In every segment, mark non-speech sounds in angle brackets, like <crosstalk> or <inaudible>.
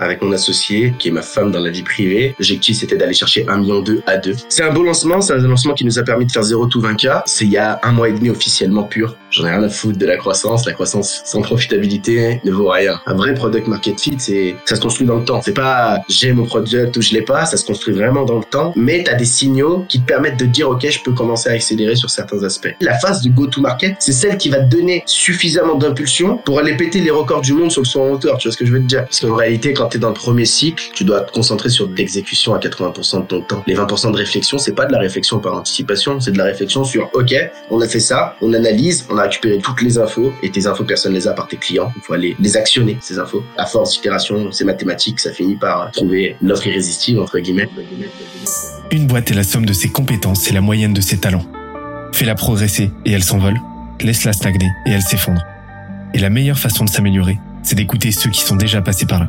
avec mon associé, qui est ma femme dans la vie privée. L'objectif, c'était d'aller chercher un million deux à deux. C'est un beau lancement, c'est un lancement qui nous a permis de faire 0 tout 20K. C'est il y a un mois et demi officiellement pur. J'en ai rien à foutre de la croissance. La croissance sans profitabilité ne vaut rien. Un vrai product market fit, c'est, ça se construit dans le temps. C'est pas, j'ai mon product ou je l'ai pas. Ça se construit vraiment dans le temps. Mais t'as des signaux qui te permettent de dire, OK, je peux commencer à accélérer sur certains aspects. La phase du go to market, c'est celle qui va te donner suffisamment d'impulsion pour aller péter les records du monde sur le son en hauteur. Tu vois ce que je veux te dire? Parce qu'en réalité, quand t'es dans le premier cycle, tu dois te concentrer sur l'exécution à 80% de ton temps. Les 20% de réflexion, c'est pas de la réflexion par anticipation, c'est de la réflexion sur, OK, on a fait ça, on analyse, on a récupéré toutes les infos et tes infos, personne les a par tes clients. Il faut aller les actionner, ces infos. À force d'itération, c'est mathématique, ça finit par trouver l'offre irrésistible, entre guillemets. Une boîte est la somme de ses compétences et la moyenne de ses talents. Fais-la progresser et elle s'envole. Laisse-la stagner et elle s'effondre. Et la meilleure façon de s'améliorer, c'est d'écouter ceux qui sont déjà passés par là.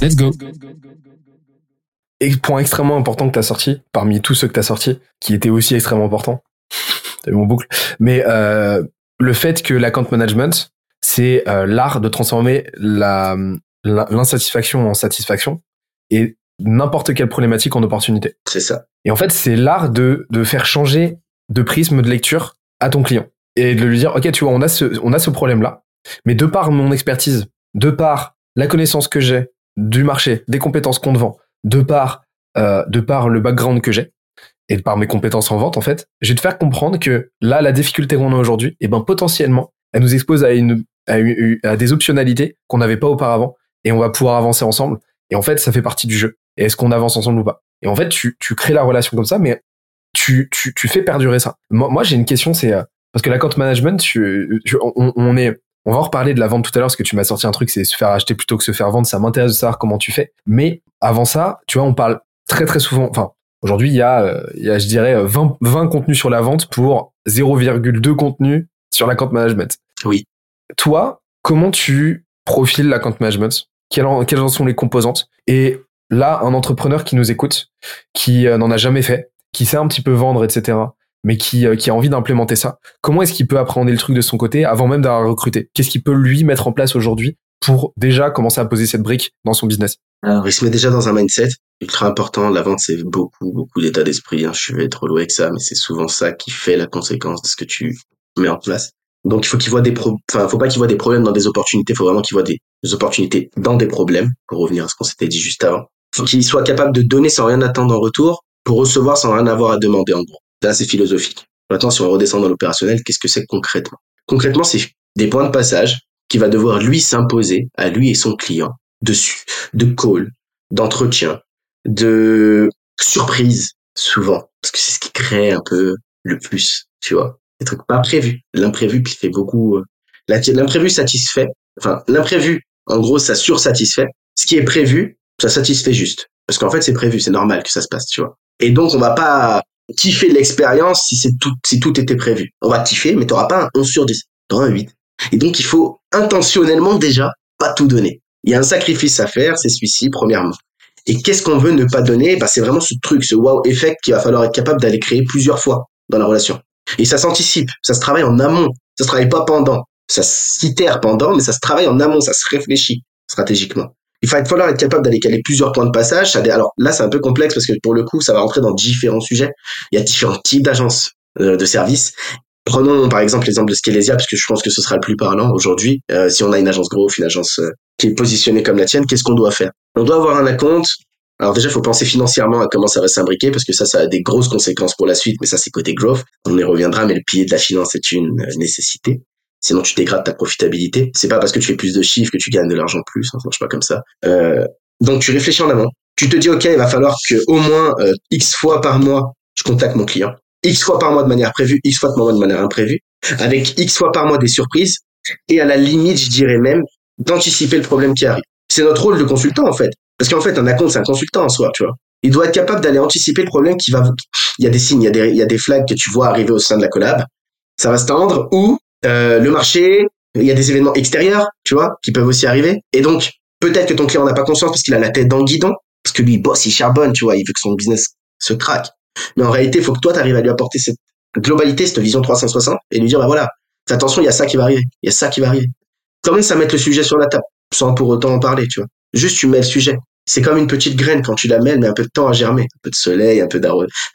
Let's go. Et point extrêmement important que tu as sorti, parmi tous ceux que tu as sortis, qui était aussi extrêmement important, <laughs> t'as vu mon boucle, mais euh, le fait que l'account management, c'est euh, l'art de transformer la l'insatisfaction en satisfaction et n'importe quelle problématique en opportunité. C'est ça. Et en fait, c'est l'art de, de faire changer de prisme de lecture à ton client et de lui dire, OK, tu vois, on a ce, on a ce problème-là, mais de par mon expertise, de par la connaissance que j'ai du marché, des compétences qu'on te vend, de par, euh, de par le background que j'ai, et de par mes compétences en vente, en fait, je vais te faire comprendre que là, la difficulté qu'on a aujourd'hui, eh ben, potentiellement, elle nous expose à une, à, une, à des optionnalités qu'on n'avait pas auparavant et on va pouvoir avancer ensemble. Et en fait, ça fait partie du jeu. Est-ce qu'on avance ensemble ou pas? Et en fait, tu, tu crées la relation comme ça, mais tu, tu, tu fais perdurer ça. Moi, j'ai une question, c'est euh, parce que la compte management, tu, on, on, est, on va en reparler de la vente tout à l'heure, parce que tu m'as sorti un truc, c'est se faire acheter plutôt que se faire vendre. Ça m'intéresse de savoir comment tu fais. Mais avant ça, tu vois, on parle très très souvent. Enfin, aujourd'hui, il y a, euh, il y a, je dirais, 20, 20 contenus sur la vente pour 0,2 contenus sur la compte management. Oui. Toi, comment tu profiles la compte management? Quelles en, quelles en sont les composantes? Et là, un entrepreneur qui nous écoute, qui euh, n'en a jamais fait, qui sait un petit peu vendre, etc., mais qui, euh, qui a envie d'implémenter ça, comment est-ce qu'il peut appréhender le truc de son côté avant même d'avoir recruté? Qu'est-ce qu'il peut lui mettre en place aujourd'hui pour déjà commencer à poser cette brique dans son business? Alors, il se met déjà dans un mindset ultra important. La vente, c'est beaucoup, beaucoup d'état d'esprit. Hein. Je vais être loin avec ça, mais c'est souvent ça qui fait la conséquence de ce que tu mets en place. Donc il faut qu'il voit des pro enfin faut pas qu'il voit des problèmes dans des opportunités, il faut vraiment qu'il voit des, opportunités dans des problèmes pour revenir à ce qu'on s'était dit juste avant. Faut qu'il soit capable de donner sans rien attendre en retour pour recevoir sans rien avoir à demander en gros. Là c'est philosophique. Maintenant si on redescend dans l'opérationnel, qu'est-ce que c'est concrètement? Concrètement, c'est des points de passage qui va devoir lui s'imposer à lui et son client dessus, de call, d'entretien, de surprise souvent parce que c'est ce qui crée un peu le plus, tu vois des trucs pas prévus. L'imprévu qui fait beaucoup. Euh, l'imprévu satisfait. Enfin, l'imprévu, en gros, ça sursatisfait. Ce qui est prévu, ça satisfait juste. Parce qu'en fait, c'est prévu, c'est normal que ça se passe, tu vois. Et donc, on va pas kiffer l'expérience si c'est tout, si tout était prévu. On va kiffer, mais t'auras pas un 11 sur 10. T'auras un 8. Et donc, il faut intentionnellement déjà pas tout donner. Il y a un sacrifice à faire, c'est celui-ci, premièrement. Et qu'est-ce qu'on veut ne pas donner? Bah, C'est vraiment ce truc, ce wow effect qu'il va falloir être capable d'aller créer plusieurs fois dans la relation. Et ça s'anticipe, ça se travaille en amont, ça se travaille pas pendant. Ça s'itère pendant, mais ça se travaille en amont, ça se réfléchit stratégiquement. Il va falloir être capable d'aller caler plusieurs points de passage. Alors là, c'est un peu complexe parce que pour le coup, ça va rentrer dans différents sujets. Il y a différents types d'agences euh, de services. Prenons par exemple l'exemple de Skelesia, parce que je pense que ce sera le plus parlant aujourd'hui. Euh, si on a une agence growth, une agence euh, qui est positionnée comme la tienne, qu'est-ce qu'on doit faire? On doit avoir un account alors déjà, il faut penser financièrement à comment ça va s'imbriquer parce que ça, ça a des grosses conséquences pour la suite, mais ça, c'est côté growth. On y reviendra, mais le pilier de la finance est une nécessité. Sinon, tu dégrades ta profitabilité. C'est pas parce que tu fais plus de chiffres que tu gagnes de l'argent plus. Hein, ça marche pas comme ça. Euh, donc, tu réfléchis en amont. Tu te dis, OK, il va falloir que au moins euh, X fois par mois, je contacte mon client. X fois par mois de manière prévue, X fois par mois de manière imprévue, avec X fois par mois des surprises, et à la limite, je dirais même, d'anticiper le problème qui arrive. C'est notre rôle de consultant, en fait. Parce qu'en fait, un account, c'est un consultant en soi, tu vois. Il doit être capable d'aller anticiper le problème qui va, il y a des signes, il y a des, il y a des flags que tu vois arriver au sein de la collab. Ça va se tendre ou, euh, le marché, il y a des événements extérieurs, tu vois, qui peuvent aussi arriver. Et donc, peut-être que ton client n'a pas conscience parce qu'il a la tête dans le guidon, parce que lui, il bosse, il charbonne, tu vois, il veut que son business se craque. Mais en réalité, il faut que toi, tu arrives à lui apporter cette globalité, cette vision 360 et lui dire, bah voilà, attention, il y a ça qui va arriver, il y a ça qui va arriver. Commence à mettre le sujet sur la table, sans pour autant en parler, tu vois? Juste, tu mets le sujet. C'est comme une petite graine quand tu la mets, mais un peu de temps à germer. Un peu de soleil, un peu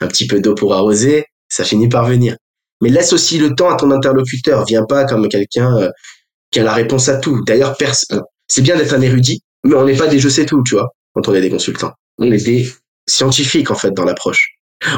un petit peu d'eau pour arroser, ça finit par venir. Mais laisse aussi le temps à ton interlocuteur. Viens pas comme quelqu'un euh, qui a la réponse à tout. D'ailleurs, c'est bien d'être un érudit, mais on n'est pas des je sais tout, tu vois, quand on est des consultants. On est des scientifiques, en fait, dans l'approche.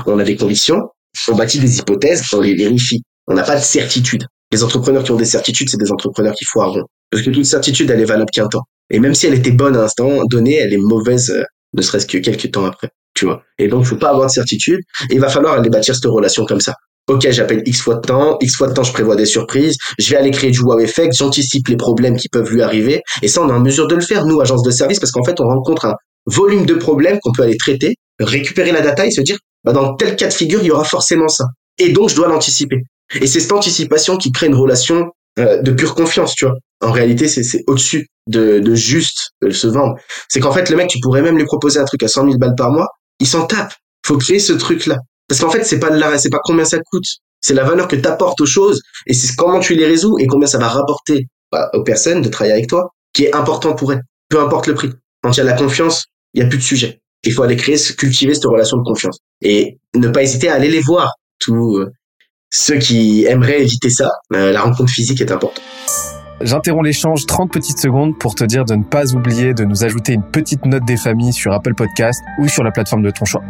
On a des convictions, on bâtit des hypothèses, on les vérifie. On n'a pas de certitude. Les entrepreneurs qui ont des certitudes, c'est des entrepreneurs qui foiront. Parce que toute certitude, elle est valable qu'un temps. Et même si elle était bonne à un instant donné, elle est mauvaise, euh, ne serait-ce que quelques temps après. Tu vois. Et donc, faut pas avoir de certitude. Il va falloir aller bâtir cette relation comme ça. Ok, j'appelle X fois de temps, X fois de temps, je prévois des surprises, je vais aller créer du wow effect, j'anticipe les problèmes qui peuvent lui arriver, et ça, on est en mesure de le faire, nous, agence de service, parce qu'en fait, on rencontre un volume de problèmes qu'on peut aller traiter, récupérer la data et se dire, bah, dans tel cas de figure, il y aura forcément ça. Et donc, je dois l'anticiper. Et c'est cette anticipation qui crée une relation euh, de pure confiance, tu vois. En réalité, c'est au-dessus de, de juste de se vendre. C'est qu'en fait, le mec, tu pourrais même lui proposer un truc à 100 000 balles par mois, il s'en tape. Faut créer ce truc-là. Parce qu'en fait, c'est pas l'arrêt, c'est pas combien ça coûte. C'est la valeur que tu apportes aux choses et c'est comment tu les résous et combien ça va rapporter bah, aux personnes de travailler avec toi qui est important pour elles. Peu importe le prix. Quand il y a la confiance, il y a plus de sujet. Il faut aller créer, cultiver cette relation de confiance et ne pas hésiter à aller les voir. Tous euh, ceux qui aimeraient éviter ça, euh, la rencontre physique est importante. J'interromps l'échange 30 petites secondes pour te dire de ne pas oublier de nous ajouter une petite note des familles sur Apple Podcast ou sur la plateforme de ton choix.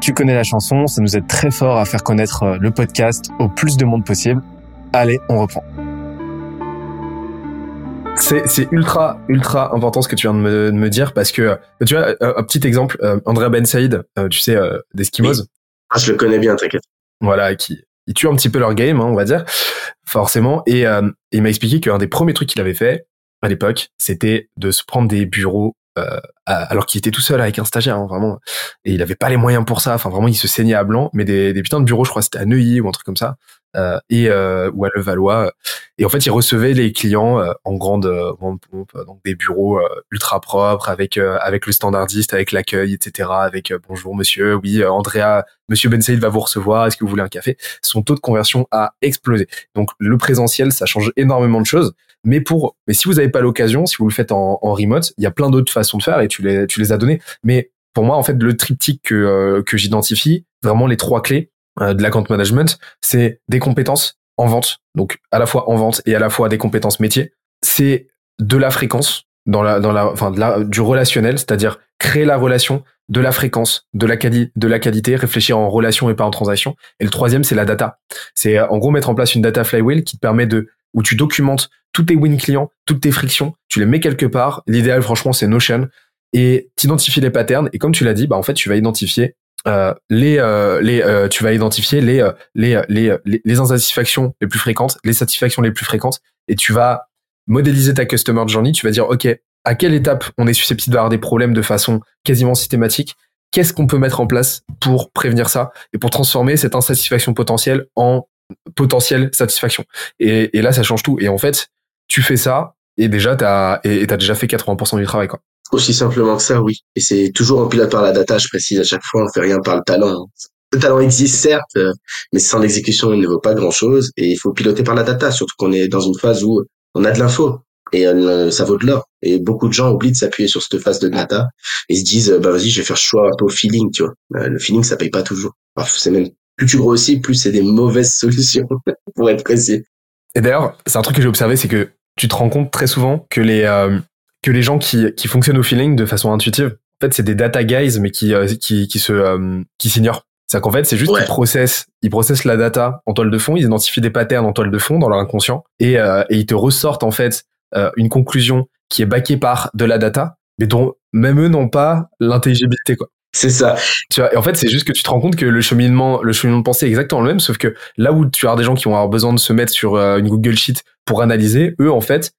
Tu connais la chanson, ça nous aide très fort à faire connaître euh, le podcast au plus de monde possible. Allez, on reprend. C'est ultra ultra important ce que tu viens de me, de me, dire parce que tu vois un, petit exemple euh, Andrea Ben Saïd euh, tu sais euh, d'Eskimos ah je le connais bien t'inquiète voilà qui il tue un petit peu leur game hein, on va dire forcément et il m'a expliqué qu'un des premiers trucs qu'il avait fait à l'époque c'était de se prendre des bureaux euh, alors qu'il était tout seul avec un stagiaire, hein, vraiment. Et il avait pas les moyens pour ça. Enfin, vraiment, il se saignait à blanc. Mais des, des putains de bureaux, je crois, c'était à Neuilly ou un truc comme ça, euh, et euh, ou à Levallois. Et en fait, il recevait les clients euh, en grande, euh, grande pompe, donc des bureaux ultra propres, avec avec le standardiste, avec l'accueil, etc. Avec bonjour monsieur, oui, Andrea, monsieur Ben Saïd va vous recevoir. Est-ce que vous voulez un café? Son taux de conversion a explosé. Donc le présentiel, ça change énormément de choses. Mais pour, mais si vous n'avez pas l'occasion, si vous le faites en, en remote, il y a plein d'autres façons de faire et tu les, tu les as données. Mais pour moi, en fait, le triptyque que, euh, que j'identifie, vraiment les trois clés euh, de l'account management, c'est des compétences en vente, donc à la fois en vente et à la fois des compétences métiers. C'est de la fréquence dans la, dans la, enfin, de la, du relationnel, c'est-à-dire créer la relation, de la fréquence, de la, quali de la qualité, réfléchir en relation et pas en transaction. Et le troisième, c'est la data. C'est en gros mettre en place une data flywheel qui te permet de où tu documentes tous tes win clients, toutes tes frictions, tu les mets quelque part. L'idéal, franchement, c'est Notion et t'identifies les patterns. Et comme tu l'as dit, bah en fait, tu vas identifier euh, les euh, les euh, tu vas identifier les, euh, les les les les insatisfactions les plus fréquentes, les satisfactions les plus fréquentes, et tu vas modéliser ta customer journey. Tu vas dire, ok, à quelle étape on est susceptible d'avoir des problèmes de façon quasiment systématique? Qu'est-ce qu'on peut mettre en place pour prévenir ça et pour transformer cette insatisfaction potentielle en potentielle satisfaction? Et, et, là, ça change tout. Et en fait, tu fais ça et déjà, t'as et t'as déjà fait 80% du travail, quoi. Aussi simplement que ça, oui. Et c'est toujours un pilote par la data, je précise à chaque fois, on fait rien par le talent. Le talent existe certes, euh, mais sans l'exécution, il ne vaut pas grand-chose. Et il faut piloter par la data, surtout qu'on est dans une phase où on a de l'info et euh, ça vaut de l'or. Et beaucoup de gens oublient de s'appuyer sur cette phase de data et se disent, bah vas-y, je vais faire choix un peu au feeling, tu vois. Euh, le feeling, ça paye pas toujours. c'est même plus tu grossis, plus c'est des mauvaises <laughs> solutions, pour être précis. Et d'ailleurs, c'est un truc que j'ai observé, c'est que tu te rends compte très souvent que les, euh, que les gens qui, qui fonctionnent au feeling de façon intuitive, en fait, c'est des data guys, mais qui, euh, qui, qui se, euh, qui s'ignorent. C'est qu'en fait, c'est juste qu'ils processent, ils processent la data en toile de fond, ils identifient des patterns en toile de fond dans leur inconscient, et, et ils te ressortent, en fait, une conclusion qui est backée par de la data, mais dont même eux n'ont pas l'intelligibilité, quoi. C'est ça. Tu vois, et en fait, c'est juste que tu te rends compte que le cheminement, le cheminement de pensée est exactement le même, sauf que là où tu as des gens qui vont avoir besoin de se mettre sur euh, une Google Sheet pour analyser, eux, en fait, euh,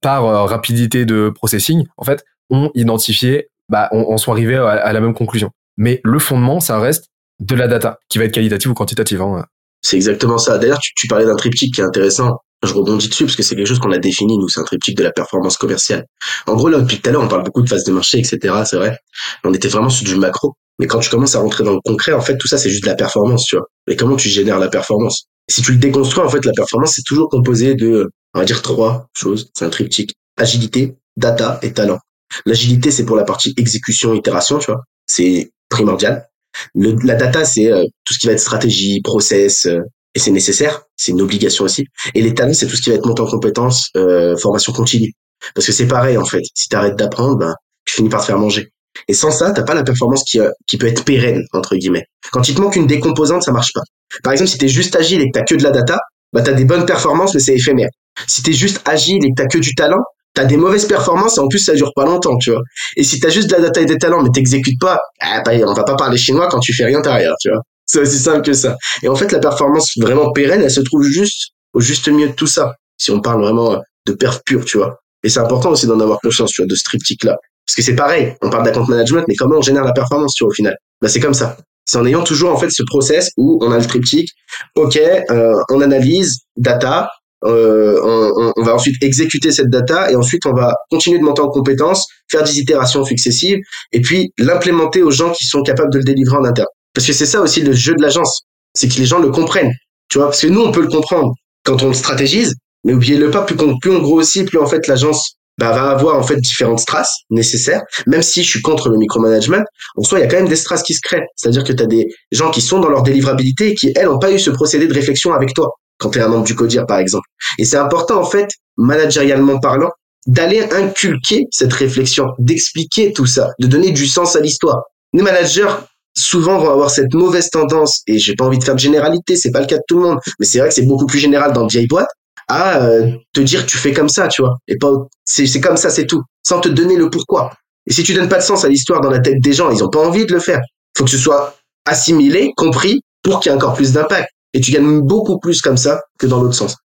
par euh, rapidité de processing, en fait, ont identifié, bah, on, sont arrivés à, la même conclusion. Mais le fondement, ça reste de la data, qui va être qualitative ou quantitative. Hein. C'est exactement ça. D'ailleurs, tu, tu parlais d'un triptyque qui est intéressant. Je rebondis dessus parce que c'est quelque chose qu'on a défini, nous, c'est un triptyque de la performance commerciale. En gros, là, depuis tout à l'heure, on parle beaucoup de phase de marché, etc., c'est vrai. On était vraiment sur du macro. Mais quand tu commences à rentrer dans le concret, en fait, tout ça, c'est juste de la performance, tu vois. Mais comment tu génères la performance? Si tu le déconstruis, en fait, la performance, c'est toujours composé de, on va dire, trois choses. C'est un triptyque. Agilité, data et talent. L'agilité, c'est pour la partie exécution, itération, tu vois. C'est primordial. Le, la data, c'est euh, tout ce qui va être stratégie, process, euh, et c'est nécessaire, c'est une obligation aussi. Et les talents, c'est tout ce qui va être monté en compétences, euh, formation continue. Parce que c'est pareil en fait. Si tu arrêtes d'apprendre, ben, tu finis par te faire manger. Et sans ça, t'as pas la performance qui, qui peut être pérenne entre guillemets. Quand il te manque une décomposante, ça marche pas. Par exemple, si t'es juste agile et que t'as que de la data, bah t'as des bonnes performances, mais c'est éphémère. Si t'es juste agile et que t'as que du talent, t'as des mauvaises performances et en plus ça dure pas longtemps, tu vois. Et si t'as juste de la data et des talents mais t'exécutes pas, ah, bah, on va pas parler chinois quand tu fais rien derrière, tu vois. C'est aussi simple que ça. Et en fait, la performance vraiment pérenne, elle se trouve juste au juste milieu de tout ça. Si on parle vraiment de perf pure, tu vois. Et c'est important aussi d'en avoir conscience, tu vois, de ce triptyque-là. Parce que c'est pareil, on parle d'account management, mais comment on génère la performance, vois, au final? Bah c'est comme ça. C'est en ayant toujours en fait ce process où on a le triptyque. Ok, euh, on analyse data, euh, on, on, va ensuite exécuter cette data et ensuite on va continuer de monter en compétences, faire des itérations successives et puis l'implémenter aux gens qui sont capables de le délivrer en interne. Parce que c'est ça aussi le jeu de l'agence, c'est que les gens le comprennent. Tu vois, parce que nous, on peut le comprendre quand on le stratégise, mais oubliez-le pas, plus, on, plus on grossit, plus en fait l'agence bah, va avoir en fait différentes strass nécessaires. Même si je suis contre le micromanagement, en soi, il y a quand même des strass qui se créent. C'est-à-dire que tu as des gens qui sont dans leur délivrabilité et qui, elles, n'ont pas eu ce procédé de réflexion avec toi, quand tu es un membre du CODIR, par exemple. Et c'est important, en fait, managérialement parlant, d'aller inculquer cette réflexion, d'expliquer tout ça, de donner du sens à l'histoire. Les managers, souvent vont avoir cette mauvaise tendance, et j'ai pas envie de faire de généralité, c'est pas le cas de tout le monde, mais c'est vrai que c'est beaucoup plus général dans le vieille boîte, à euh, te dire tu fais comme ça, tu vois, et pas c'est comme ça, c'est tout, sans te donner le pourquoi. Et si tu donnes pas de sens à l'histoire dans la tête des gens, ils ont pas envie de le faire. Faut que ce soit assimilé, compris, pour qu'il y ait encore plus d'impact. Et tu gagnes beaucoup plus comme ça que dans l'autre sens.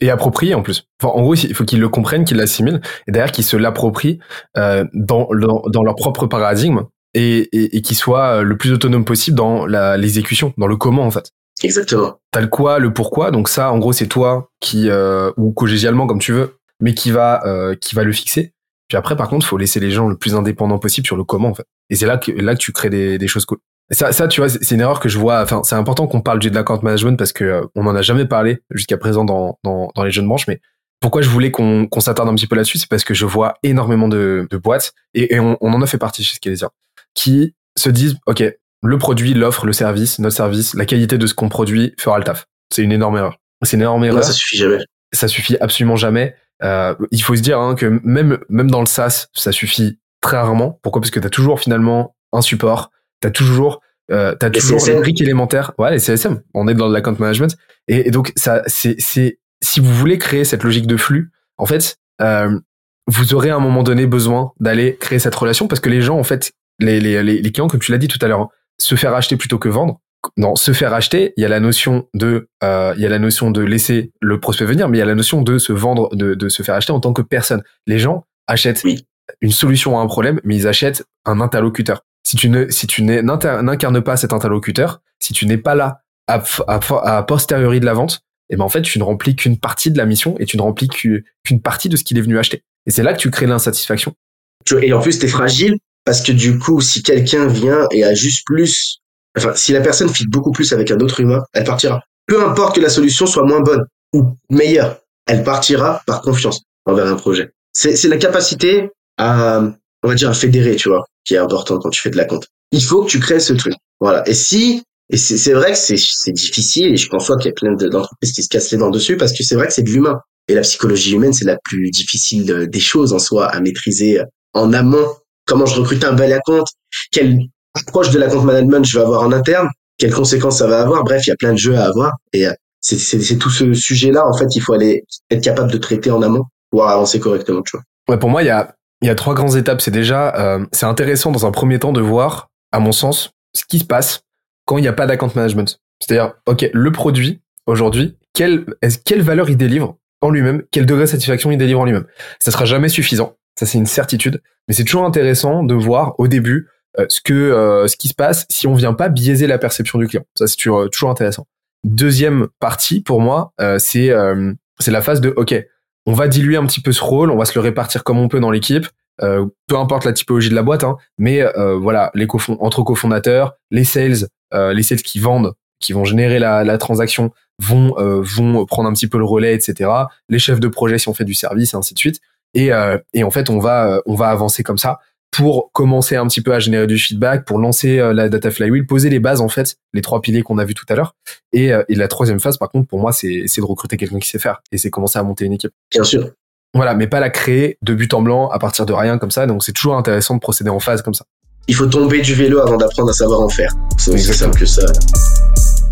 Et approprié en plus. Enfin, en gros, il faut qu'ils le comprennent, qu'ils l'assimilent, et derrière qu'ils se l'approprient euh, dans, dans, leur propre paradigme et, et, et qui soit euh, le plus autonome possible dans l'exécution, dans le comment en fait. Exactement. T'as le quoi, le pourquoi, donc ça en gros c'est toi qui euh, ou collégialement comme tu veux, mais qui va euh, qui va le fixer. Puis après par contre faut laisser les gens le plus indépendants possible sur le comment en fait. Et c'est là que là que tu crées des, des choses cool. ça, ça tu vois c'est une erreur que je vois. Enfin c'est important qu'on parle de l'account management parce que euh, on en a jamais parlé jusqu'à présent dans, dans dans les jeunes branches, mais pourquoi je voulais qu'on qu'on s'attarde un petit peu là-dessus, c'est parce que je vois énormément de, de boîtes et, on, on, en a fait partie chez Scalesier qui se disent, OK, le produit, l'offre, le service, notre service, la qualité de ce qu'on produit fera le taf. C'est une énorme erreur. C'est une énorme erreur. ça suffit jamais. Ça suffit absolument jamais. Euh, il faut se dire hein, que même même dans le SaaS, ça suffit très rarement. Pourquoi? Parce que tu as toujours finalement un support, tu as toujours euh, t'as toujours les briques élémentaires. Ouais, les CSM. On est dans l'account management. Et, donc ça, c'est c'est si vous voulez créer cette logique de flux, en fait, euh, vous aurez à un moment donné besoin d'aller créer cette relation parce que les gens en fait les, les, les clients, comme tu l'as dit tout à l'heure, hein, se faire acheter plutôt que vendre. Dans se faire acheter, il y a la notion de, euh, il y a la notion de laisser le prospect venir, mais il y a la notion de se vendre, de, de se faire acheter en tant que personne. Les gens achètent une solution à un problème, mais ils achètent un interlocuteur. Si tu ne, si tu n'incarnes pas cet interlocuteur, si tu n'es pas là à, à, à, posteriori de la vente, et eh ben en fait tu ne remplis qu'une partie de la mission et tu ne remplis qu'une partie de ce qu'il est venu acheter. Et c'est là que tu crées l'insatisfaction. Et en plus, tu es fragile parce que du coup, si quelqu'un vient et a juste plus, enfin, si la personne fit beaucoup plus avec un autre humain, elle partira. Peu importe que la solution soit moins bonne ou meilleure, elle partira par confiance envers un projet. C'est la capacité à, on va dire, à fédérer, tu vois, qui est important quand tu fais de la compte. Il faut que tu crées ce truc. Voilà. Et si, et c'est vrai que c'est difficile, et je pense qu'il y a plein d'entreprises qui se cassent les dents dessus, parce que c'est vrai que c'est de l'humain. Et la psychologie humaine, c'est la plus difficile des choses en soi à maîtriser en amont comment je recrute un bel compte, quelle approche de la compte management je vais avoir en interne, quelles conséquences ça va avoir? Bref, il y a plein de jeux à avoir et euh, c'est tout ce sujet-là en fait, il faut aller être capable de traiter en amont pour avancer correctement, tu vois. Ouais, pour moi, il y a y a trois grandes étapes. C'est déjà, euh, c'est intéressant dans un premier temps de voir, à mon sens, ce qui se passe quand il n'y a pas d'account management. C'est-à-dire, ok, le produit aujourd'hui, quelle, quelle valeur il délivre en lui-même, quel degré de satisfaction il délivre en lui-même? Ça sera jamais suffisant, ça c'est une certitude, mais c'est toujours intéressant de voir au début euh, ce que euh, ce qui se passe si on vient pas biaiser la perception du client. Ça c'est toujours, toujours intéressant. Deuxième partie pour moi, euh, c'est c'est la phase de ok, on va diluer un petit peu ce rôle, on va se le répartir comme on peut dans l'équipe. peu importe la typologie de la boîte, hein, mais voilà, les entre cofondateurs, les sales, les sales qui vendent, qui vont générer la, la transaction, vont vont prendre un petit peu le relais, etc. Les chefs de projet si on fait du service, et ainsi de suite. Et, et en fait, on va on va avancer comme ça pour commencer un petit peu à générer du feedback, pour lancer euh, la data flywheel, poser les bases en fait, les trois piliers qu'on a vus tout à l'heure. Et, euh, et, la troisième phase, par contre, pour moi, c'est de recruter quelqu'un qui sait faire et c'est commencer à monter une équipe. Bien sûr. Voilà, mais pas la créer de but en blanc à partir de rien comme ça. Donc c'est toujours intéressant de procéder en phase comme ça. Il faut tomber du vélo avant d'apprendre à savoir en faire. C'est aussi simple que ça.